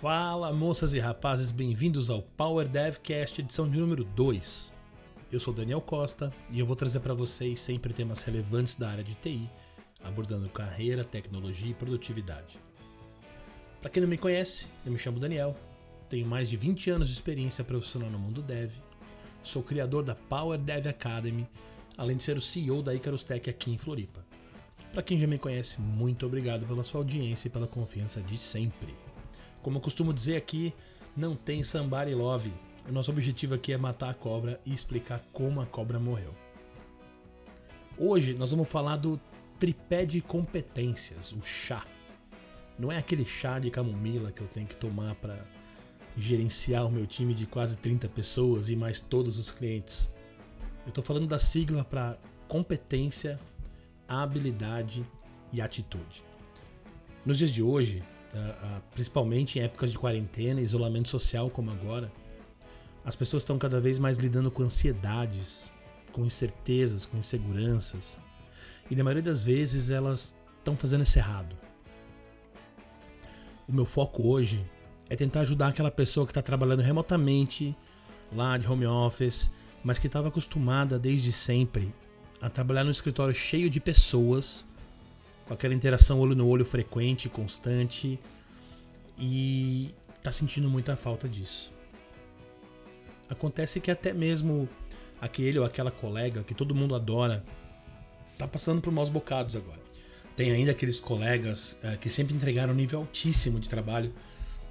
Fala, moças e rapazes, bem-vindos ao Power Devcast, edição de número 2. Eu sou Daniel Costa e eu vou trazer para vocês sempre temas relevantes da área de TI, abordando carreira, tecnologia e produtividade. Para quem não me conhece, eu me chamo Daniel, tenho mais de 20 anos de experiência profissional no mundo dev, sou criador da Power Dev Academy, além de ser o CEO da Icarus Tech aqui em Floripa. Para quem já me conhece, muito obrigado pela sua audiência e pela confiança de sempre. Como eu costumo dizer aqui, não tem somebody love. O nosso objetivo aqui é matar a cobra e explicar como a cobra morreu. Hoje nós vamos falar do tripé de competências, o chá. Não é aquele chá de camomila que eu tenho que tomar para gerenciar o meu time de quase 30 pessoas e mais todos os clientes. Eu estou falando da sigla para competência, habilidade e atitude. Nos dias de hoje, principalmente em épocas de quarentena, isolamento social como agora, as pessoas estão cada vez mais lidando com ansiedades, com incertezas, com inseguranças. E na maioria das vezes elas estão fazendo isso errado. O meu foco hoje é tentar ajudar aquela pessoa que está trabalhando remotamente, lá de home office, mas que estava acostumada desde sempre a trabalhar num escritório cheio de pessoas com aquela interação olho no olho frequente, constante, e tá sentindo muita falta disso. Acontece que até mesmo aquele ou aquela colega que todo mundo adora tá passando por maus bocados agora. Tem ainda aqueles colegas é, que sempre entregaram um nível altíssimo de trabalho,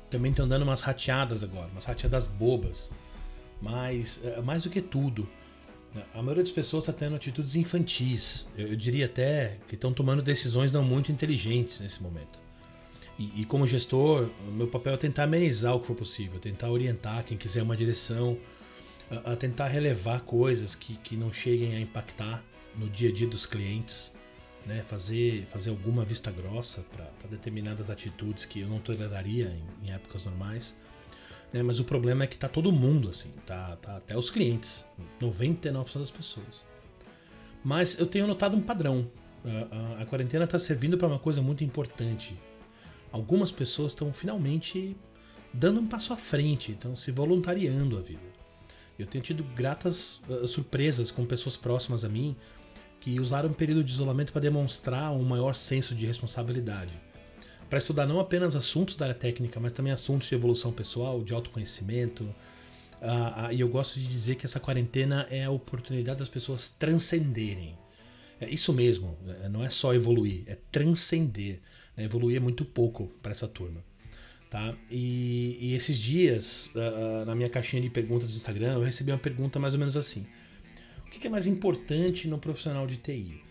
também estão dando umas rateadas agora, umas rateadas bobas. Mas, é, mais do que tudo, a maioria das pessoas está tendo atitudes infantis. Eu, eu diria até que estão tomando decisões não muito inteligentes nesse momento. E, e, como gestor, meu papel é tentar amenizar o que for possível, tentar orientar quem quiser uma direção, a, a tentar relevar coisas que, que não cheguem a impactar no dia a dia dos clientes, né? fazer, fazer alguma vista grossa para determinadas atitudes que eu não toleraria em, em épocas normais. Né? Mas o problema é que tá todo mundo assim, tá, tá até os clientes, 99% das pessoas. Mas eu tenho notado um padrão. A, a, a quarentena está servindo para uma coisa muito importante. Algumas pessoas estão finalmente dando um passo à frente, estão se voluntariando à vida. Eu tenho tido gratas uh, surpresas com pessoas próximas a mim que usaram o período de isolamento para demonstrar um maior senso de responsabilidade para estudar não apenas assuntos da área técnica, mas também assuntos de evolução pessoal, de autoconhecimento. Uh, uh, e eu gosto de dizer que essa quarentena é a oportunidade das pessoas transcenderem. É isso mesmo, é, não é só evoluir, é transcender. Né? Evoluir é muito pouco para essa turma. Tá? E, e esses dias, uh, na minha caixinha de perguntas do Instagram, eu recebi uma pergunta mais ou menos assim: O que é mais importante no profissional de TI?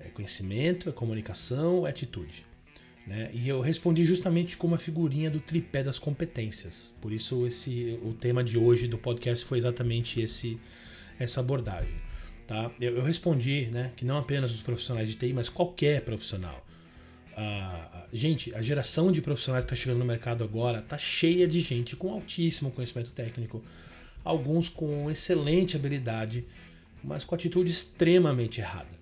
É conhecimento, é comunicação, é atitude? Né? E eu respondi justamente com uma figurinha do tripé das competências. Por isso esse o tema de hoje do podcast foi exatamente esse essa abordagem. Tá? Eu, eu respondi né, que não apenas os profissionais de TI, mas qualquer profissional. Ah, gente, a geração de profissionais que está chegando no mercado agora está cheia de gente com altíssimo conhecimento técnico, alguns com excelente habilidade, mas com atitude extremamente errada.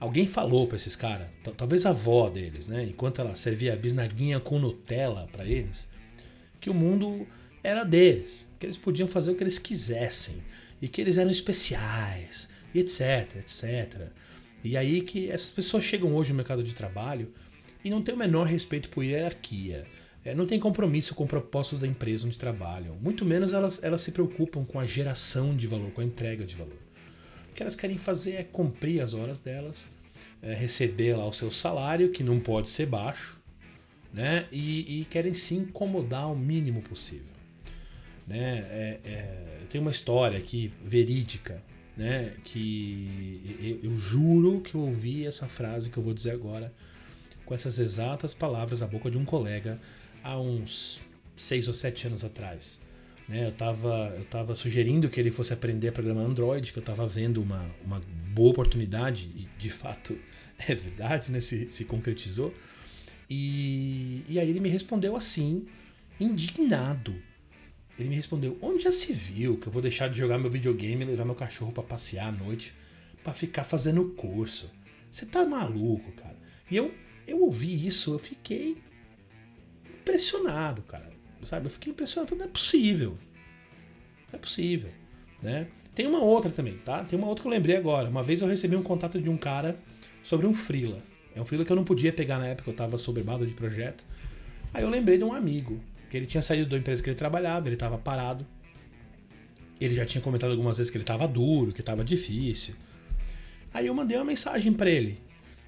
Alguém falou para esses caras, talvez a avó deles, né, enquanto ela servia bisnaguinha com Nutella para eles, que o mundo era deles, que eles podiam fazer o que eles quisessem e que eles eram especiais, e etc, etc. E aí que essas pessoas chegam hoje no mercado de trabalho e não têm o menor respeito por hierarquia, é, não tem compromisso com o propósito da empresa onde trabalham, muito menos elas, elas se preocupam com a geração de valor, com a entrega de valor. O que elas querem fazer é cumprir as horas delas, é, receber lá o seu salário, que não pode ser baixo, né? E, e querem se incomodar o mínimo possível. Né? É, é, eu tenho uma história aqui verídica, né? Que eu, eu juro que eu ouvi essa frase que eu vou dizer agora com essas exatas palavras da boca de um colega há uns seis ou sete anos atrás. Né, eu estava eu tava sugerindo que ele fosse aprender a programar Android, que eu estava vendo uma, uma boa oportunidade, e de fato é verdade, né, se, se concretizou. E, e aí ele me respondeu assim, indignado. Ele me respondeu: Onde já se viu que eu vou deixar de jogar meu videogame e levar meu cachorro para passear à noite para ficar fazendo curso? Você tá maluco, cara. E eu, eu ouvi isso, eu fiquei impressionado, cara sabe? Eu fiquei impressionado, não é possível. Não é possível, né? Tem uma outra também, tá? Tem uma outra que eu lembrei agora. Uma vez eu recebi um contato de um cara sobre um freela. É um freela que eu não podia pegar na época, eu estava soberbado de projeto. Aí eu lembrei de um amigo, que ele tinha saído da empresa que ele trabalhava, ele estava parado. Ele já tinha comentado algumas vezes que ele estava duro, que estava difícil. Aí eu mandei uma mensagem para ele,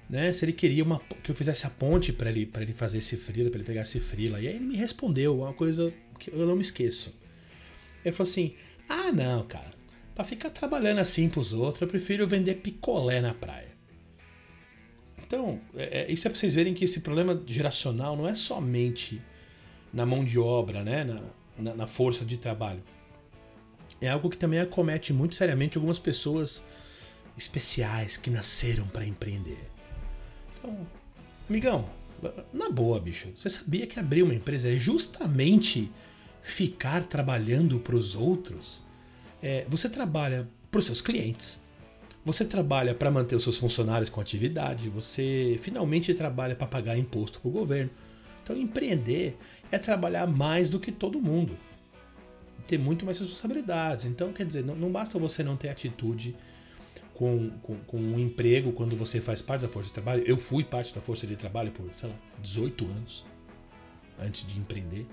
né? Se ele queria uma, que eu fizesse a ponte para ele, para ele fazer esse freela, para ele pegar esse freela. E aí ele me respondeu uma coisa que eu não me esqueço. Ele falou assim: "Ah, não, cara. Para ficar trabalhando assim pros outros, eu prefiro vender picolé na praia." Então, é, é, isso é para vocês verem que esse problema geracional não é somente na mão de obra, né? na, na, na força de trabalho. É algo que também acomete muito seriamente algumas pessoas especiais que nasceram para empreender. Então, amigão, na boa, bicho, você sabia que abrir uma empresa é justamente ficar trabalhando para os outros? É, você trabalha para os seus clientes, você trabalha para manter os seus funcionários com atividade, você finalmente trabalha para pagar imposto para o governo. Então, empreender é trabalhar mais do que todo mundo, ter muito mais responsabilidades. Então, quer dizer, não, não basta você não ter atitude com, com, com um emprego quando você faz parte da força de trabalho. Eu fui parte da força de trabalho por, sei lá, 18 anos antes de empreender.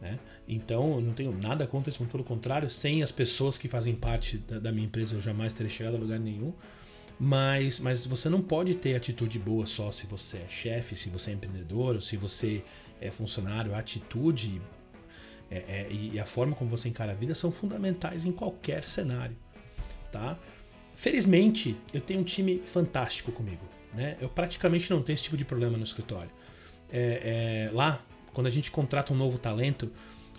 Né? Então eu não tenho nada contra isso, pelo contrário, sem as pessoas que fazem parte da, da, minha empresa eu jamais teria chegado a lugar nenhum. Mas, mas você não pode ter atitude boa só se você é chefe, se você é empreendedor, ou se você é funcionário. A atitude é, é, e a forma como você encara a vida são fundamentais em qualquer cenário. Tá? Felizmente, eu tenho um time fantástico comigo. Né? Eu praticamente não tenho esse tipo de problema no escritório. É, é, lá, quando a gente contrata um novo talento,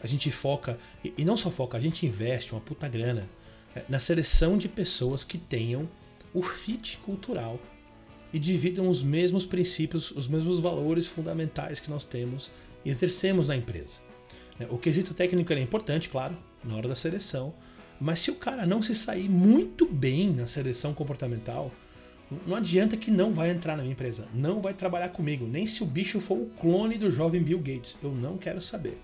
a gente foca, e não só foca, a gente investe uma puta grana é, na seleção de pessoas que tenham o fit cultural e dividam os mesmos princípios, os mesmos valores fundamentais que nós temos e exercemos na empresa. É, o quesito técnico é importante, claro, na hora da seleção, mas se o cara não se sair muito bem na seleção comportamental, não adianta que não vai entrar na minha empresa, não vai trabalhar comigo, nem se o bicho for o clone do jovem Bill Gates, eu não quero saber.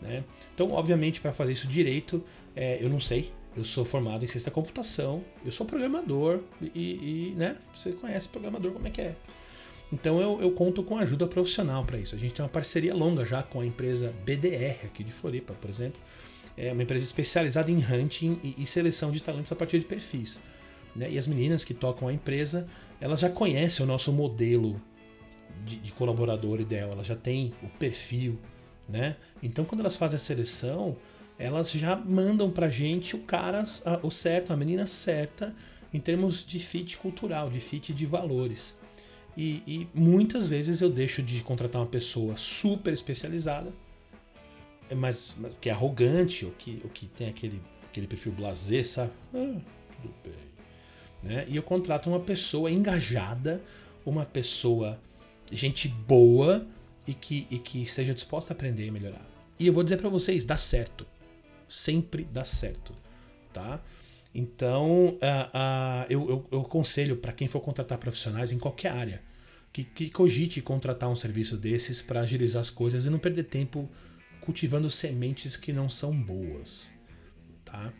Né? Então, obviamente, para fazer isso direito, é, eu não sei. Eu sou formado em ciência da computação, eu sou programador e, e, né, você conhece programador como é que é. Então eu, eu conto com ajuda profissional para isso. A gente tem uma parceria longa já com a empresa BDR aqui de Floripa, por exemplo. É uma empresa especializada em hunting e, seleção de talentos a partir de perfis. Né? E as meninas que tocam a empresa, elas já conhecem o nosso modelo de, de colaborador ideal, elas já têm o perfil. Né? Então, quando elas fazem a seleção, elas já mandam pra gente o cara, o certo, a menina certa, em termos de fit cultural, de fit de valores. E, e, muitas vezes eu deixo de contratar uma pessoa super especializada, mas, mas que é arrogante, ou que, ou que tem aquele, aquele perfil blazer, sabe? Ah, tudo bem. Né? E eu contrato uma pessoa engajada, uma pessoa, gente boa e que, e que esteja disposta a aprender e melhorar. E eu vou dizer para vocês, dá certo. Sempre dá certo. Tá? Então, uh, uh, eu, eu, eu aconselho para quem for contratar profissionais em qualquer área que, que cogite contratar um serviço desses para agilizar as coisas e não perder tempo cultivando sementes que não são boas. Tá?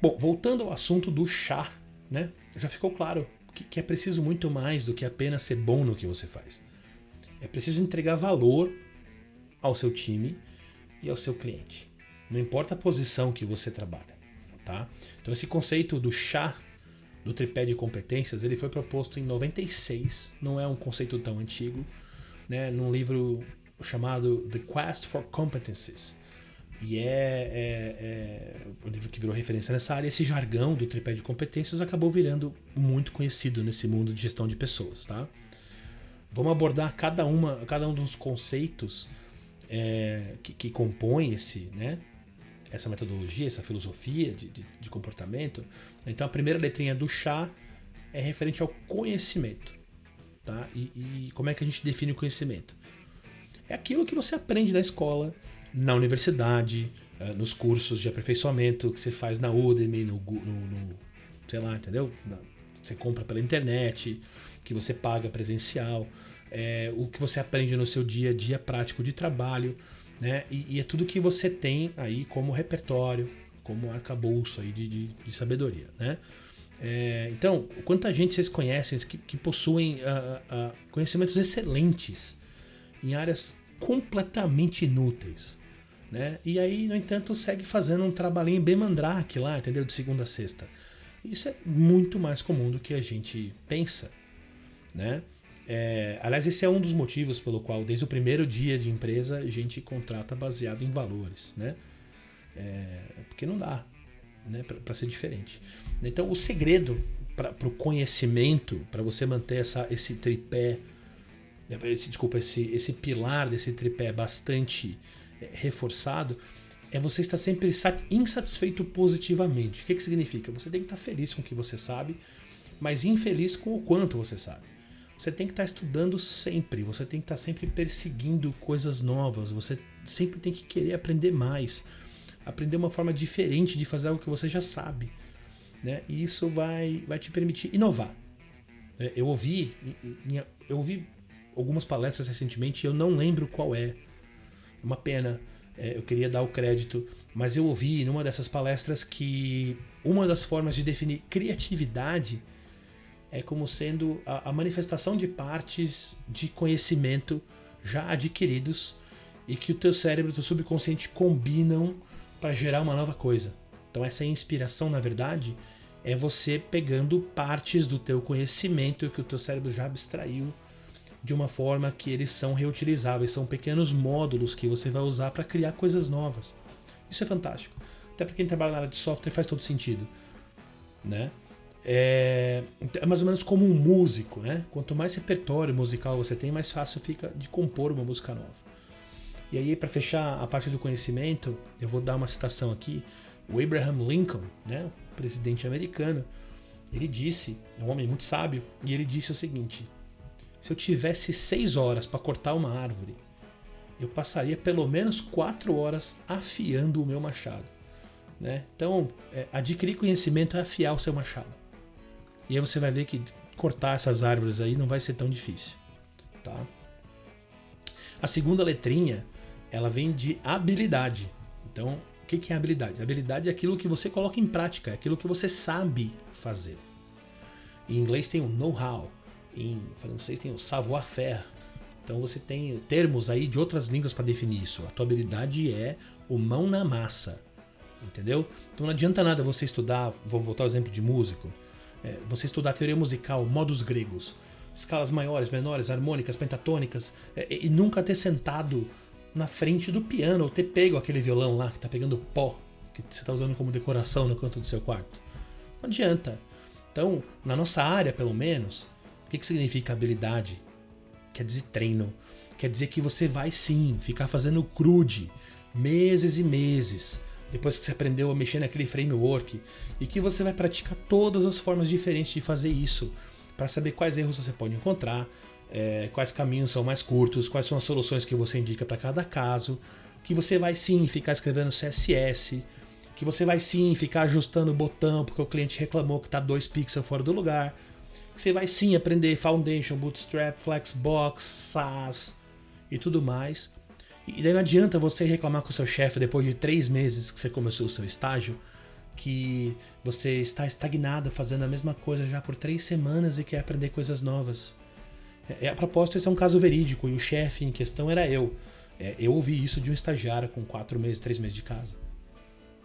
Bom, voltando ao assunto do chá né? Já ficou claro que, que é preciso muito mais do que apenas ser bom no que você faz. É preciso entregar valor ao seu time e ao seu cliente. Não importa a posição que você trabalha, tá? Então esse conceito do chá do tripé de competências, ele foi proposto em 96, não é um conceito tão antigo, né, num livro chamado The Quest for Competencies, e é, é, é o livro que virou referência nessa área. Esse jargão do tripé de competências acabou virando muito conhecido nesse mundo de gestão de pessoas, tá? Vamos abordar cada, uma, cada um dos conceitos é, que, que compõem esse, né, essa metodologia, essa filosofia de, de, de, comportamento. Então a primeira letrinha do chá é referente ao conhecimento. Tá? E, e como é que a gente define o conhecimento? É aquilo que você aprende na escola, na universidade, eh, nos cursos de aperfeiçoamento que você faz na Udemy, no, no, no sei lá, entendeu? Você compra pela internet, que você paga presencial, é, o que você aprende no seu dia a dia prático de trabalho. Né? E, e, é tudo que você tem aí como repertório, como arcabouço aí de, de, de sabedoria. Né? É, então, quanta gente vocês conhecem que, que possuem uh, uh, conhecimentos excelentes em áreas completamente inúteis. Né? E aí, no entanto, segue fazendo um trabalhinho bem mandrake lá, entendeu? De segunda a sexta. Isso é muito mais comum do que a gente pensa. Né? É, aliás, esse é um dos motivos pelo qual, desde o primeiro dia de empresa, a gente contrata baseado em valores. Né? É, porque não dá né? para ser diferente. Então, o segredo para o conhecimento, para você manter essa, esse tripé, esse, desculpa, esse, esse pilar desse tripé bastante é, reforçado, é você estar sempre insatisfeito positivamente. O que, que significa? Você tem que estar feliz com o que você sabe, mas infeliz com o quanto você sabe. Você tem que estar estudando sempre, você tem que estar sempre perseguindo coisas novas, você sempre tem que querer aprender mais, aprender uma forma diferente de fazer algo que você já sabe. Né? E isso vai, vai te permitir inovar. É, eu ouvi, eu ouvi algumas palestras recentemente e eu não lembro qual é. É uma pena é, eu queria dar o crédito, mas eu ouvi numa dessas palestras que uma das formas de definir criatividade é como sendo a, a manifestação de partes de conhecimento já adquiridos e que o teu cérebro e o teu subconsciente combinam para gerar uma nova coisa. Então essa inspiração, na verdade, é você pegando partes do teu conhecimento que o teu cérebro já abstraiu de uma forma que eles são reutilizáveis, são pequenos módulos que você vai usar para criar coisas novas. Isso é fantástico. Até para quem trabalha na área de software faz todo sentido, né? É, é, mais ou menos como um músico, né? Quanto mais repertório musical você tem, mais fácil fica de compor uma música nova. E aí, para fechar a parte do conhecimento, eu vou dar uma citação aqui. O Abraham Lincoln, né, o presidente americano, ele disse, é um homem muito sábio, e ele disse o seguinte: se eu tivesse seis horas para cortar uma árvore, eu passaria pelo menos quatro horas afiando o meu machado. Né? Então, é, adquirir conhecimento é afiar o seu machado. E aí você vai ver que cortar essas árvores aí não vai ser tão difícil. Tá? A segunda letrinha, ela vem de habilidade. Então, o que é habilidade? Habilidade é aquilo que você coloca em prática, é aquilo que você sabe fazer. Em inglês tem o know-how. Em francês tem o savoir-faire. Então você tem termos aí de outras línguas para definir isso. A tua habilidade é o mão na massa. Entendeu? Então não adianta nada você estudar, vou voltar ao exemplo de músico, é, você estudar teoria musical, modos gregos, escalas maiores, menores, harmônicas, pentatônicas, é, e nunca ter sentado na frente do piano ou ter pego aquele violão lá que está pegando pó que você está usando como decoração no canto do seu quarto. Não adianta. Então, na nossa área, pelo menos, o que, que significa habilidade? Quer dizer treino. Quer dizer que você vai sim ficar fazendo crude meses e meses depois que você aprendeu a mexer naquele framework e que você vai praticar todas as formas diferentes de fazer isso para saber quais erros você pode encontrar, é, quais caminhos são mais curtos, quais são as soluções que você indica para cada caso, que você vai sim ficar escrevendo CSS, que você vai sim ficar ajustando o botão porque o cliente reclamou que está dois pixels fora do lugar você vai sim aprender Foundation, Bootstrap, Flexbox, SaaS e tudo mais. E daí não adianta você reclamar com o seu chefe depois de três meses que você começou o seu estágio que você está estagnado fazendo a mesma coisa já por três semanas e quer aprender coisas novas. É, a propósito, esse é um caso verídico e o chefe em questão era eu. É, eu ouvi isso de um estagiário com quatro meses, três meses de casa.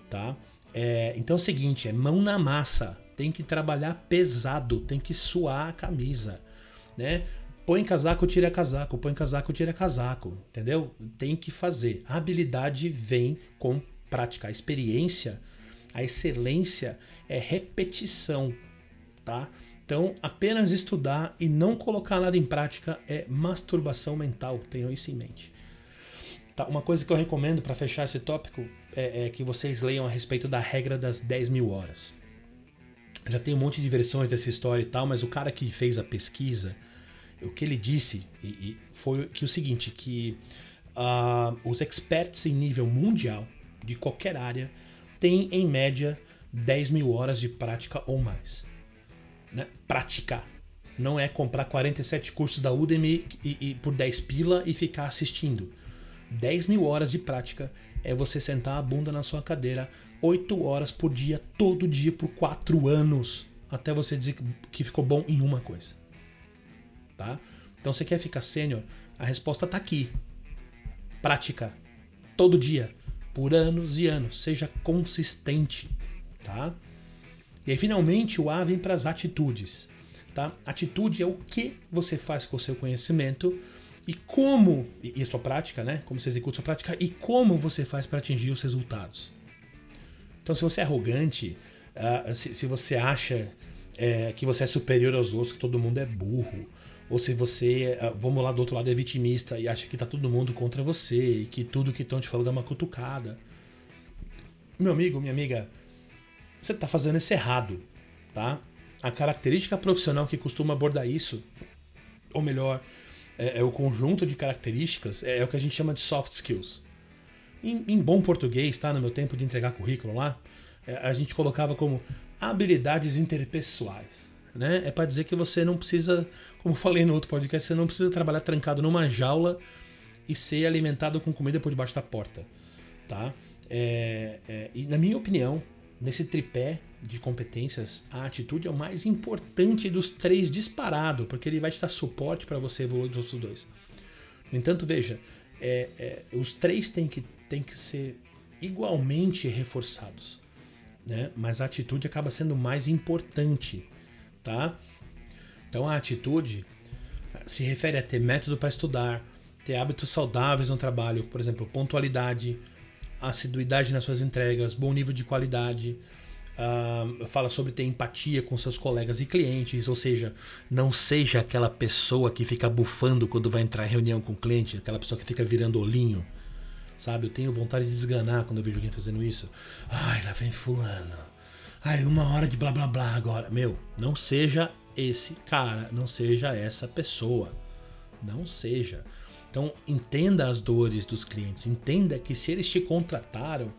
Tá? É, então é o seguinte, é mão na massa tem que trabalhar pesado, tem que suar a camisa, né? Põe casaco, tira casaco, põe casaco, tira casaco, entendeu? Tem que fazer. A habilidade vem com prática, a experiência, a excelência é repetição, tá? Então, apenas estudar e não colocar nada em prática é masturbação mental, tenham isso em mente. Tá, uma coisa que eu recomendo para fechar esse tópico é, é, que vocês leiam a respeito da regra das 10 mil horas já tem um monte de versões dessa história e tal, mas o cara que fez a pesquisa, o que ele disse e, e foi que o seguinte, que uh, os experts em nível mundial de qualquer área têm em média 10 mil horas de prática ou mais. Né? Praticar. Não é comprar 47 cursos da Udemy e, e por 10 pila e ficar assistindo. 10 mil horas de prática é você sentar a bunda na sua cadeira 8 horas por dia, todo dia, por 4 anos, até você dizer que ficou bom em uma coisa. Tá? Então você quer ficar sênior? A resposta está aqui. Prática. Todo dia. Por anos e anos. Seja consistente. Tá? E aí, finalmente, o A vem para as atitudes. Tá? Atitude é o que você faz com o seu conhecimento e como, e a sua prática, né? Como você executa a sua prática e como você faz para atingir os resultados. Então, se você é arrogante, uh, se, se, você acha é, que você é superior aos outros, que todo mundo é burro, ou se você, uh, vamos lá do outro lado, é vitimista e acha que tá todo mundo contra você e que tudo que estão te falando é uma cutucada. Meu amigo, minha amiga, você está fazendo isso errado, tá? A característica profissional que costuma abordar isso, ou melhor, é, é o conjunto de características, é, é, o que a gente chama de soft skills. Em, em, bom português, tá? No meu tempo de entregar currículo lá, é, a gente colocava como habilidades interpessoais. Né? É para dizer que você não precisa, como falei no outro podcast, você não precisa trabalhar trancado numa jaula e ser alimentado com comida por debaixo da porta. Tá? É, é, e na minha opinião, nesse tripé de competências, a atitude é o mais importante dos três disparado, porque ele vai te dar suporte para você evoluir dos outros dois. No entanto, veja, é, é, os três têm que, têm que ser igualmente reforçados, né? mas a atitude acaba sendo mais importante. Tá? Então a atitude se refere a ter método para estudar, ter hábitos saudáveis no trabalho, por exemplo, pontualidade, assiduidade nas suas entregas, bom nível de qualidade. Fala sobre ter empatia com seus colegas e clientes, ou seja, não seja aquela pessoa que fica bufando quando vai entrar em reunião com o cliente, aquela pessoa que fica virando olhinho, sabe? Eu tenho vontade de desganar quando eu vejo alguém fazendo isso. Ai, lá vem fulano. Ai, uma hora de blá blá blá agora. Meu, não seja esse cara, não seja essa pessoa. Não seja. Então, entenda as dores dos clientes, entenda que se eles te contrataram,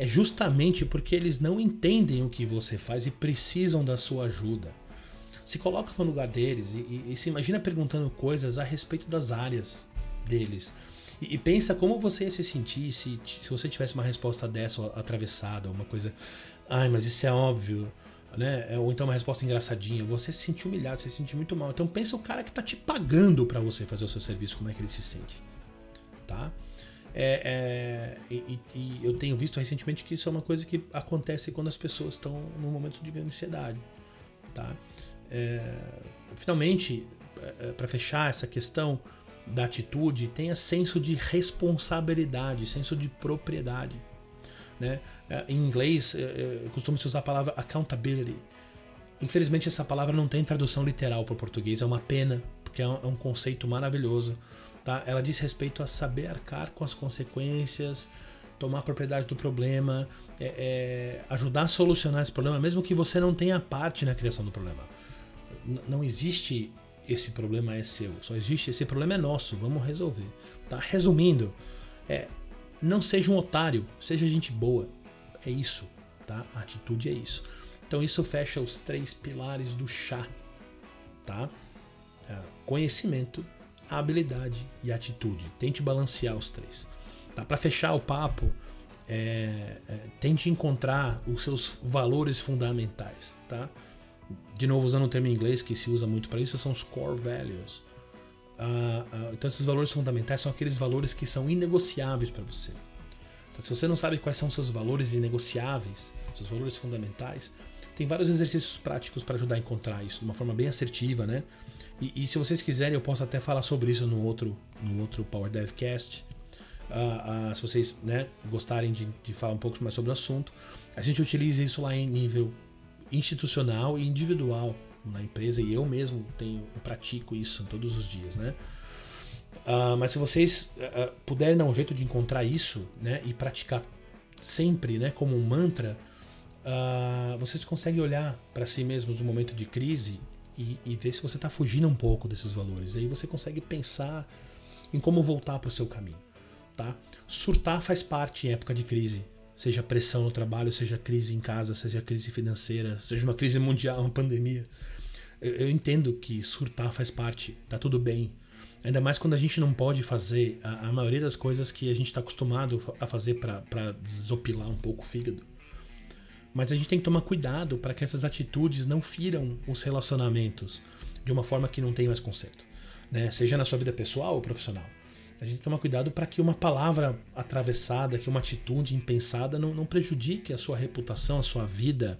é justamente porque eles não entendem o que você faz e precisam da sua ajuda. Se coloca no lugar deles e, e, e se imagina perguntando coisas a respeito das áreas deles. E, e, pensa como você ia se sentir se, se você tivesse uma resposta dessa atravessada, uma coisa. Ai, mas isso é óbvio né? É, ou então uma resposta engraçadinha, você se sente humilhado, você se sente muito mal. Então pensa o cara que está te pagando para você fazer o seu serviço, como é que ele se sente, tá? É, é, e, e, eu tenho visto recentemente que isso é uma coisa que acontece quando as pessoas estão num momento de ansiedade, tá? É, finalmente, é, é, para fechar essa questão da atitude, tenha senso de responsabilidade, senso de propriedade. Né? É, em inglês, costuma-se usar a palavra accountability. Infelizmente, essa palavra não tem tradução literal para o português, é uma pena, porque é um conceito maravilhoso. Tá? Ela diz respeito a saber arcar com as consequências, tomar propriedade do problema, é, é, ajudar a solucionar esse problema, mesmo que você não tenha parte na criação do problema. N não existe esse problema é seu, só existe esse problema é nosso, vamos resolver. Tá? Resumindo, é, não seja um otário, seja gente boa. É isso, tá? A atitude é isso. Então isso fecha os três pilares do chá, tá? É, conhecimento, habilidade e atitude. Tente balancear os três. Tá? Para fechar o papo, é, é, tente encontrar os seus valores fundamentais, tá? De novo usando o termo em inglês que se usa muito para isso, são os core values. Uh, uh, então, esses valores fundamentais são aqueles valores que são inegociáveis para você. Então, se você não sabe quais são seus valores inegociáveis, seus valores fundamentais, tem vários exercícios práticos para ajudar a encontrar isso de uma forma bem assertiva, né? E, e, se vocês quiserem, eu posso até falar sobre isso no outro, no outro Power Devcast. Uh, se vocês né, gostarem de, de falar um pouco mais sobre o assunto, a gente utiliza isso lá em nível institucional e individual na empresa e eu mesmo tenho, eu pratico isso todos os dias, né? Uh, mas se vocês uh, puderem dar um jeito de encontrar isso, né, e praticar sempre, né, como um mantra, uh, vocês conseguem olhar para si mesmos no momento de crise e, e ver se você está fugindo um pouco desses valores. Aí você consegue pensar em como voltar para o seu caminho, tá? Surtar faz parte em época de crise, seja pressão no trabalho, seja crise em casa, seja crise financeira, seja uma crise mundial, uma pandemia. Eu, eu entendo que surtar faz parte, tá tudo bem. Ainda mais quando a gente não pode fazer a, a maioria das coisas que a gente está acostumado a fazer para desopilar um pouco o fígado. Mas a gente tem que tomar cuidado para que essas atitudes não firam os relacionamentos de uma forma que não tem mais conserto, né? seja na sua vida pessoal ou profissional. A gente tomar cuidado para que uma palavra atravessada, que uma atitude impensada não, não prejudique a sua reputação, a sua vida,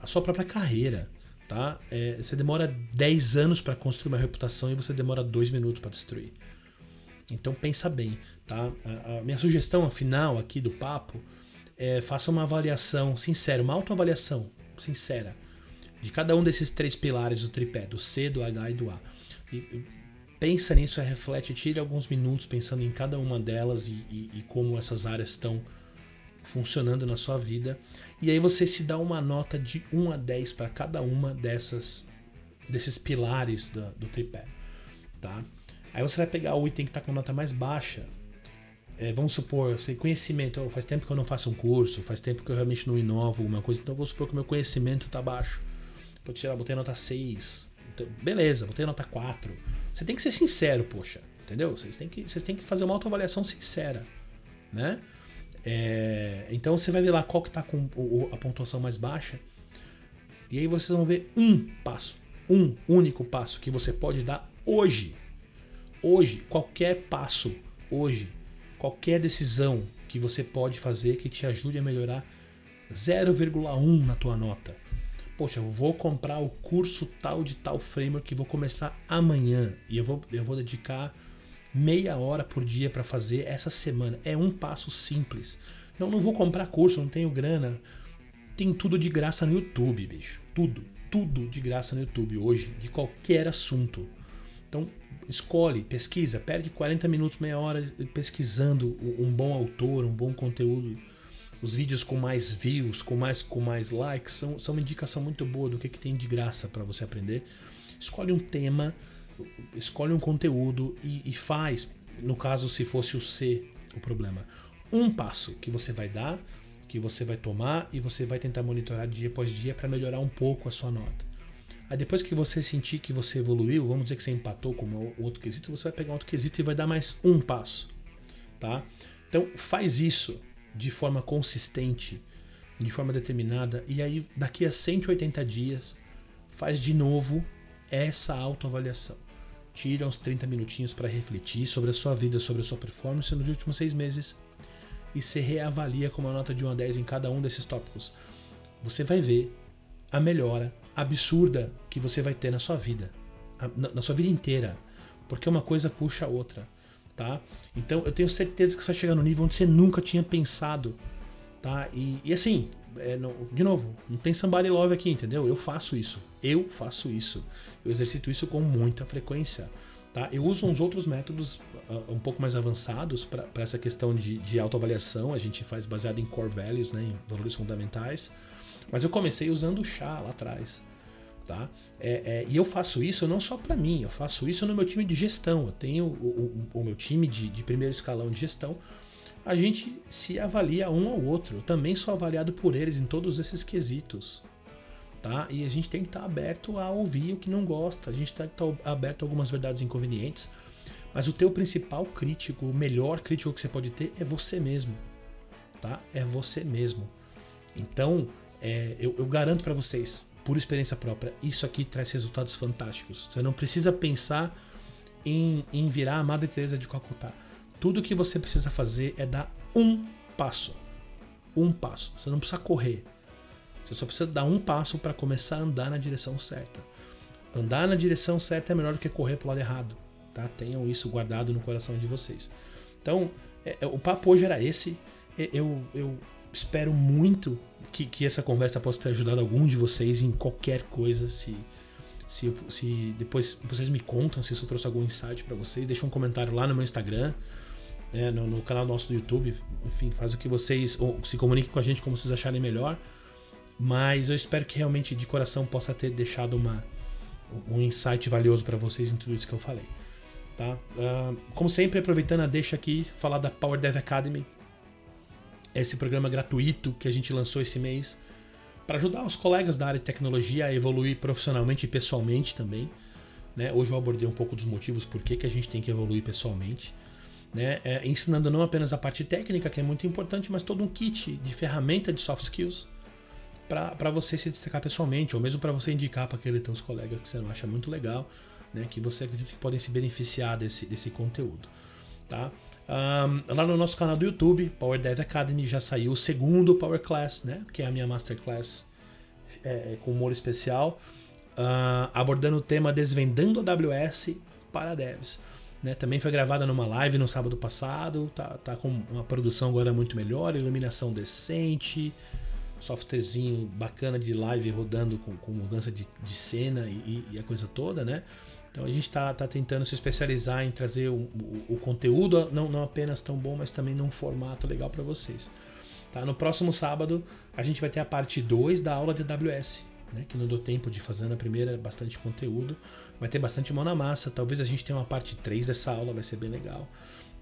a sua própria carreira. Tá? É, você demora 10 anos para construir uma reputação e você demora 2 minutos para destruir. Então pensa bem. Tá? A, a minha sugestão final aqui do papo é faça uma avaliação sincera, uma autoavaliação sincera de cada um desses três pilares do tripé, do C, do H e do A. E, pensa nisso, reflete, tire alguns minutos pensando em cada uma delas e, e, e como essas áreas estão funcionando na sua vida. E aí você se dá uma nota de 1 a 10 para cada uma dessas desses pilares do, do tripé, tá? Aí você vai pegar o item que está com nota mais baixa. É, vamos supor, conhecimento. Faz tempo que eu não faço um curso, faz tempo que eu realmente não inovo alguma coisa. Então vamos supor que o meu conhecimento está baixo. Vou tirar, botei nota 6. Então, beleza, botei nota 4. Você tem que ser sincero, poxa. Entendeu? Vocês têm que, vocês têm que fazer uma autoavaliação sincera. Né? É, então você vai ver lá qual que está com a pontuação mais baixa. E aí vocês vão ver um passo, um único passo que você pode dar hoje. Hoje, qualquer passo, hoje, qualquer decisão que você pode fazer que te ajude a melhorar 0,1 na tua nota. Poxa, eu vou comprar o curso tal de tal framework que vou começar amanhã e eu vou, eu vou dedicar meia hora por dia para fazer essa semana. É um passo simples. Não, não vou comprar curso, não tenho grana. Tem tudo de graça no YouTube, bicho. Tudo, tudo de graça no YouTube hoje, de qualquer assunto. Então, escolhe, pesquisa, perde 40 minutos, meia hora pesquisando um bom autor, um bom conteúdo. Os vídeos com mais views, com mais, com mais likes, são, são uma indicação muito boa do que, que tem de graça para você aprender. Escolhe um tema escolhe um conteúdo e, e faz, no caso se fosse o C o problema, um passo que você vai dar, que você vai tomar e você vai tentar monitorar dia após dia para melhorar um pouco a sua nota. Aí depois que você sentir que você evoluiu, vamos dizer que você empatou com outro quesito, você vai pegar outro quesito e vai dar mais um passo, tá? Então faz isso de forma consistente, de forma determinada e aí daqui a 180 dias faz de novo essa autoavaliação tira uns 30 minutinhos para refletir sobre a sua vida, sobre a sua performance nos últimos seis meses e se reavalia com uma nota de 1 a 10 em cada um desses tópicos. Você vai ver a melhora absurda que você vai ter na sua vida, na sua vida inteira, porque uma coisa puxa a outra, tá? Então eu tenho certeza que você vai chegar no nível onde você nunca tinha pensado, tá? E, e assim, é, não, de novo, não tem somebody love aqui, entendeu? Eu faço isso. Eu faço isso. Eu exercito isso com muita frequência. Tá? Eu uso uns outros métodos uh, um pouco mais avançados para essa questão de, de autoavaliação. A gente faz baseado em core values, né, em valores fundamentais. Mas eu comecei usando o chá lá atrás. Tá? É, é, e eu faço isso não só para mim, eu faço isso no meu time de gestão. Eu tenho o, o, o meu time de, de primeiro escalão de gestão a gente se avalia um ao outro. Eu também sou avaliado por eles em todos esses quesitos. Tá? E a gente tem que estar aberto a ouvir o que não gosta. A gente tem que estar aberto a algumas verdades inconvenientes. Mas o teu principal crítico, o melhor crítico que você pode ter é você mesmo. Tá? É você mesmo. Então, é, eu, eu garanto para vocês, por experiência própria, isso aqui traz resultados fantásticos. Você não precisa pensar em, em virar a Madre Teresa de Calcutá tudo que você precisa fazer é dar um passo. Um passo. Você não precisa correr. Você só precisa dar um passo para começar a andar na direção certa. Andar na direção certa é melhor do que correr para o lado errado. Tá? Tenham isso guardado no coração de vocês. Então, é, é, o papo hoje era esse. É, eu, eu espero muito que, que essa conversa possa ter ajudado algum de vocês em qualquer coisa. Se, se, se depois vocês me contam se isso trouxe algum insight para vocês, deixa um comentário lá no meu Instagram né, no, no, canal nosso do YouTube. Enfim, faz o que vocês. Ou se comuniquem com a gente como vocês acharem melhor. Mas eu espero que realmente de coração possa ter deixado uma, um insight valioso para vocês em tudo isso que eu falei. Tá? Uh, como sempre, aproveitando a deixa aqui, falar da Power Dev Academy. Esse programa gratuito que a gente lançou esse mês para ajudar os colegas da área de tecnologia a evoluir profissionalmente e pessoalmente também. Né? Hoje eu abordei um pouco dos motivos por que, que a gente tem que evoluir pessoalmente. Né? É, ensinando não apenas a parte técnica, que é muito importante, mas todo um kit de ferramenta de soft skills para você se destacar pessoalmente, ou mesmo para você indicar para aqueles teus colegas que você não acha muito legal, né? que você acredita que podem se beneficiar desse, desse conteúdo. Tá? Um, lá no nosso canal do YouTube, Power Dev Academy, já saiu o segundo Power Class, né? que é a minha Masterclass é, com humor especial, uh, abordando o tema Desvendando a AWS para devs. Né? Também foi gravada numa live no sábado passado, tá, tá com uma produção agora muito melhor, iluminação decente, softwarezinho bacana de live rodando com, com mudança de, de cena e, e, a coisa toda, né? Então a gente está tá tentando se especializar em trazer o, o, o, conteúdo não, não apenas tão bom, mas também num formato legal para vocês. Tá? No próximo sábado a gente vai ter a parte 2 da aula de AWS, né? que não deu tempo de fazer na primeira bastante conteúdo. Vai ter bastante mão na massa, talvez a gente tenha uma parte 3 dessa aula, vai ser bem legal.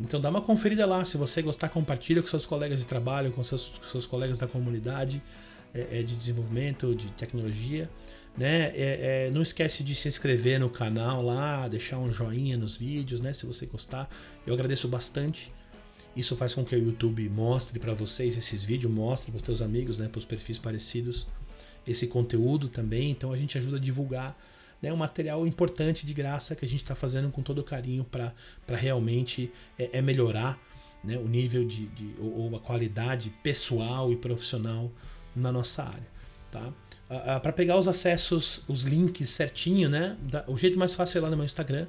Então dá uma conferida lá, se você gostar, compartilha com seus colegas de trabalho, com seus, com seus colegas da comunidade é, é, de desenvolvimento, de tecnologia. Né? É, é, não esquece de se inscrever no canal lá, deixar um joinha nos vídeos, né? Se você gostar, eu agradeço bastante. Isso faz com que o YouTube mostre para vocês esses vídeos, mostre para os seus amigos, né? Para os perfis parecidos, esse conteúdo também. Então a gente ajuda a divulgar né, um material importante de graça que a gente está fazendo com todo carinho para realmente é, é melhorar né, o nível de, de, ou a qualidade pessoal e profissional na nossa área. Tá? para pegar os acessos, os links certinho, né? o jeito mais fácil é lá no meu Instagram,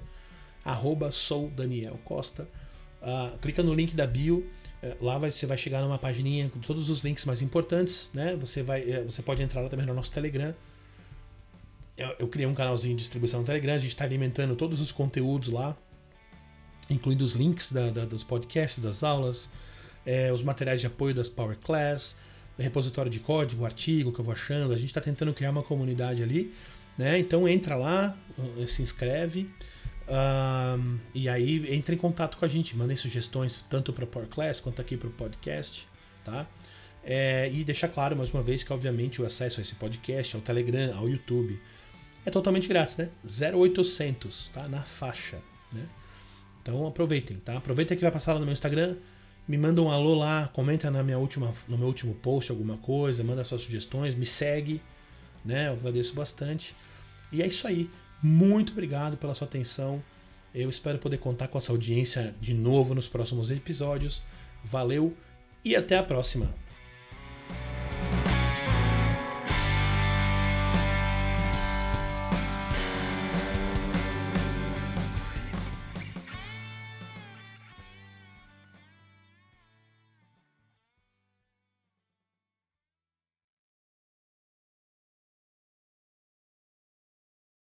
arroba. Uh, clica no link da bio. Uh, lá vai, você vai chegar numa pagininha com todos os links mais importantes. Né? Você, vai, uh, você pode entrar lá também no nosso Telegram eu, eu criei um canalzinho de distribuição no Telegram, a gente está alimentando todos os conteúdos lá, incluindo os links da, da, dos podcasts, das aulas, é, os materiais de apoio das Power Class, repositório de código, artigo que eu vou achando. A gente está tentando criar uma comunidade ali, né? Então entra lá, uh, se inscreve. Um, e aí entre em contato com a gente, mandem sugestões tanto para Power Class quanto aqui para o podcast, tá? É, e deixar claro mais uma vez que obviamente o acesso a esse podcast, ao Telegram, ao YouTube, é totalmente grátis, né? 0800, tá? Na faixa, né? Então aproveitem, tá? Aproveita que vai passar lá no meu Instagram, me manda um alô lá, comenta na minha última, no meu último post alguma coisa, manda suas sugestões, me segue, né? Eu agradeço bastante. E é isso aí. Muito obrigado pela sua atenção. Eu espero poder contar com essa audiência de novo nos próximos episódios. Valeu e até a próxima.